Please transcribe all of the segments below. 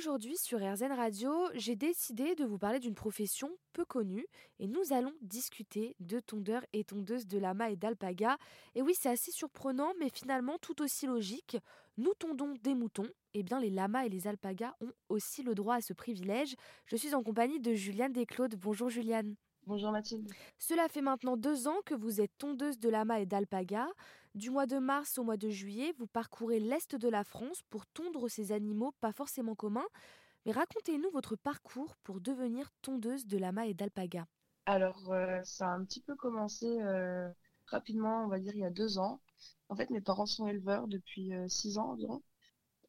Aujourd'hui sur RZN Radio, j'ai décidé de vous parler d'une profession peu connue et nous allons discuter de tondeurs et tondeuses de lama et d'alpaga. Et oui, c'est assez surprenant mais finalement tout aussi logique. Nous tondons des moutons, eh bien les lamas et les alpagas ont aussi le droit à ce privilège. Je suis en compagnie de Juliane Desclaudes. Bonjour Juliane. Bonjour Mathilde. Cela fait maintenant deux ans que vous êtes tondeuse de lama et d'alpaga. Du mois de mars au mois de juillet, vous parcourez l'est de la France pour tondre ces animaux pas forcément communs. Mais racontez-nous votre parcours pour devenir tondeuse de lama et d'alpaga. Alors, euh, ça a un petit peu commencé euh, rapidement, on va dire il y a deux ans. En fait, mes parents sont éleveurs depuis euh, six ans environ.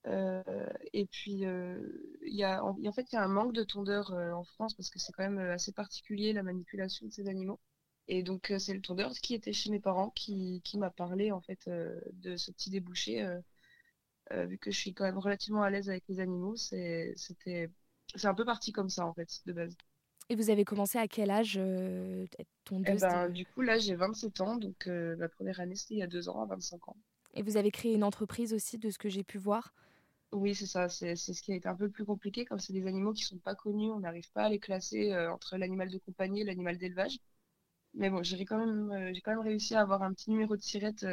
Et puis, il y a, en, en, fait, il y a un manque de tondeurs en France parce que c'est quand même assez particulier la manipulation de ces animaux. Et donc, c'est le tondeur qui était chez mes parents qui, qui m'a parlé en fait de ce petit débouché. vu que je suis quand même relativement à l'aise avec les animaux, c'était c'est un peu parti comme ça en fait de base. Et vous avez commencé à quel âge euh, tondeuse eh ben, Du coup, là, j'ai 27 ans. Donc, euh, la première année, c'était il y a deux ans, à 25 ans. Et vous avez créé une entreprise aussi, de ce que j'ai pu voir? Oui, c'est ça. C'est ce qui a été un peu plus compliqué. Comme c'est des animaux qui sont pas connus, on n'arrive pas à les classer euh, entre l'animal de compagnie et l'animal d'élevage. Mais bon, j'ai quand, même, j'ai quand même réussi à avoir un petit numéro de sirette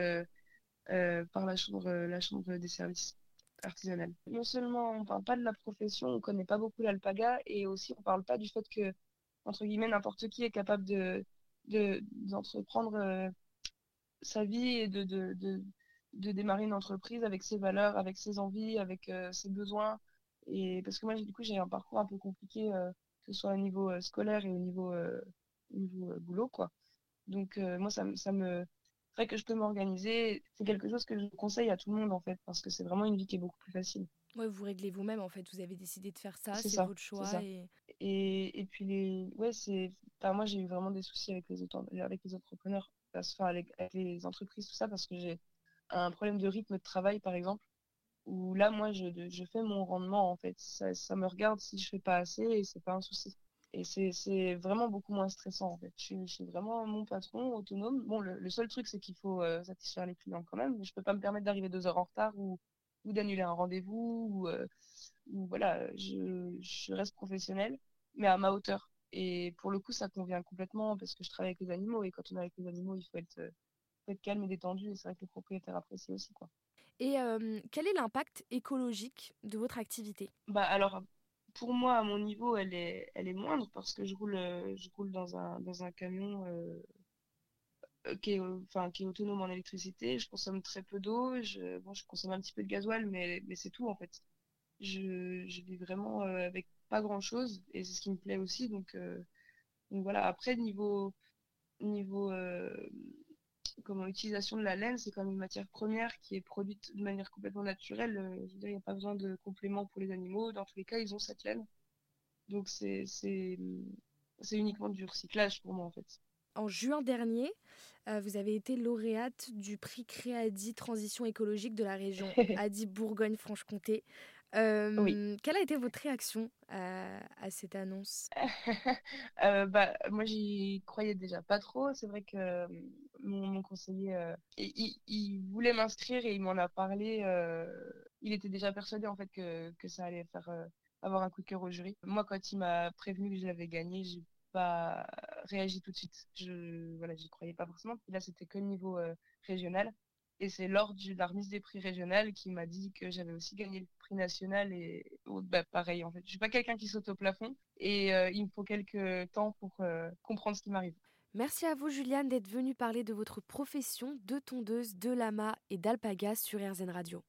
par la chambre, la chambre des services artisanales. Non seulement on parle pas de la profession, on connaît pas beaucoup l'alpaga, et aussi on parle pas du fait que entre guillemets, n'importe qui est capable de d'entreprendre euh, sa vie et de, démarrer une entreprise avec ses valeurs, avec ses envies, avec euh, ses besoins. Et parce que moi, du coup, j'ai un parcours un peu compliqué, euh, que ce soit au niveau scolaire et au niveau, niveau boulot, quoi. Donc, moi, ça, ça me, c'est vrai que je peux m'organiser. C'est quelque chose que je conseille à tout le monde, en fait, parce que c'est vraiment une vie qui est beaucoup plus facile. Ouais, vous réglez vous-même en fait. Vous avez décidé de faire ça, c'est votre choix. Et... et... Et, puis les, ouais, c'est. Enfin, moi, j'ai eu vraiment des soucis avec les autres, avec les entrepreneurs, enfin, avec, les entreprises, tout ça, parce que j'ai un problème de rythme de travail, par exemple, où là, moi, je, je fais mon rendement en fait. Ça, ça, me regarde si je fais pas assez et c'est pas un souci. Et c'est vraiment beaucoup moins stressant en fait. Je, suis vraiment mon patron, autonome. Bon, le, seul truc, c'est qu'il faut euh, satisfaire les clients quand même. Je peux pas me permettre d'arriver deux heures en retard ou ou d'annuler un rendez-vous, ou, euh, voilà, je, je, reste professionnelle, mais à ma hauteur. Et pour le coup, ça convient complètement parce que je travaille avec les animaux et quand on est avec les animaux, il faut être, être calme et détendu et c'est vrai que les propriétaires apprécient aussi. Quoi. Et euh, quel est l'impact écologique de votre activité? Bah, Alors, pour moi, à mon niveau, elle est, elle est moindre parce que je roule, je roule dans, un, dans un camion euh, euh, qui est, enfin, qui est autonome en électricité. Je consomme très peu d'eau. Je, bon, je consomme un petit peu de gasoil, mais, mais c'est tout en fait. Je, je vis vraiment euh, avec pas grand chose et c'est ce qui me plaît aussi. Donc, euh, donc voilà. Après, niveau, niveau comment utilisation de la laine, c'est quand même une matière première qui est produite de manière complètement naturelle. je veux dire, il n'y a pas besoin de compléments pour les animaux. Dans tous les cas, ils ont cette laine. Donc c'est uniquement du recyclage pour moi en fait en juin dernier, euh, vous avez été lauréate du prix Créadi Transition écologique de la région Adi Bourgogne-Franche-Comté. Euh, quelle a été votre réaction à, cette annonce? Euh, bah, Moi, j'y croyais déjà pas trop. C'est vrai que mon, conseiller, il, voulait m'inscrire et il m'en a parlé. il était déjà persuadé en fait que, que ça allait faire avoir un coup de cœur au jury. Moi, quand il m'a prévenu que j'avais gagné, j'ai pas réagi tout de suite. Je voilà, j'y croyais pas forcément. Là, c'était que niveau euh, régional. Et c'est lors de la remise des prix régional qui m'a dit que j'avais aussi gagné le prix national et bah, pareil en fait. Je suis pas quelqu'un qui saute au plafond et euh, il me faut quelques temps pour euh, comprendre ce qui m'arrive. Merci à vous Juliane d'être venue parler de votre profession de tondeuse de lama et d'alpaga sur RZN Radio.